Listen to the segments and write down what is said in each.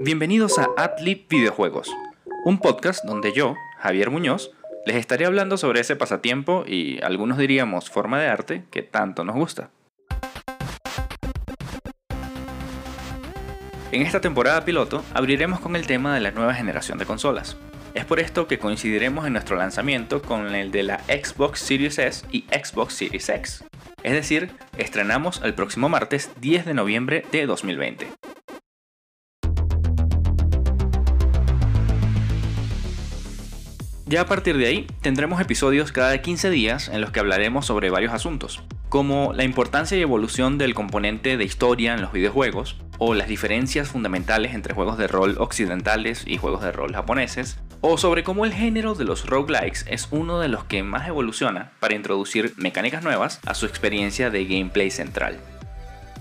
Bienvenidos a AdLib Videojuegos, un podcast donde yo, Javier Muñoz, les estaré hablando sobre ese pasatiempo y algunos diríamos forma de arte que tanto nos gusta. En esta temporada piloto abriremos con el tema de la nueva generación de consolas. Es por esto que coincidiremos en nuestro lanzamiento con el de la Xbox Series S y Xbox Series X. Es decir, estrenamos el próximo martes 10 de noviembre de 2020. Ya a partir de ahí, tendremos episodios cada 15 días en los que hablaremos sobre varios asuntos, como la importancia y evolución del componente de historia en los videojuegos, o las diferencias fundamentales entre juegos de rol occidentales y juegos de rol japoneses, o sobre cómo el género de los roguelikes es uno de los que más evoluciona para introducir mecánicas nuevas a su experiencia de gameplay central.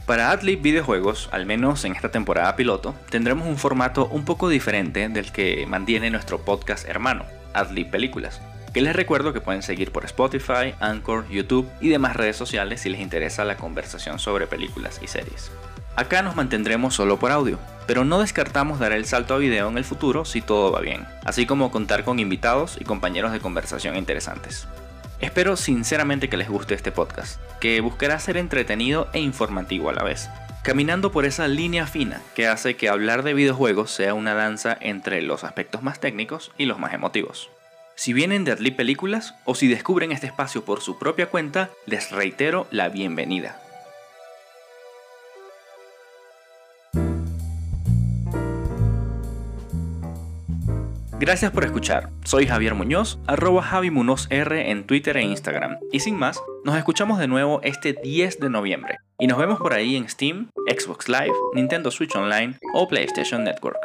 Para Adlib Videojuegos, al menos en esta temporada piloto, tendremos un formato un poco diferente del que mantiene nuestro podcast hermano, Adlib Películas, que les recuerdo que pueden seguir por Spotify, Anchor, YouTube y demás redes sociales si les interesa la conversación sobre películas y series. Acá nos mantendremos solo por audio, pero no descartamos dar el salto a video en el futuro si todo va bien, así como contar con invitados y compañeros de conversación interesantes. Espero sinceramente que les guste este podcast, que buscará ser entretenido e informativo a la vez, caminando por esa línea fina que hace que hablar de videojuegos sea una danza entre los aspectos más técnicos y los más emotivos. Si vienen de Adlib Películas o si descubren este espacio por su propia cuenta, les reitero la bienvenida. Gracias por escuchar. Soy Javier Muñoz, arroba Javi R en Twitter e Instagram. Y sin más, nos escuchamos de nuevo este 10 de noviembre. Y nos vemos por ahí en Steam, Xbox Live, Nintendo Switch Online o PlayStation Network.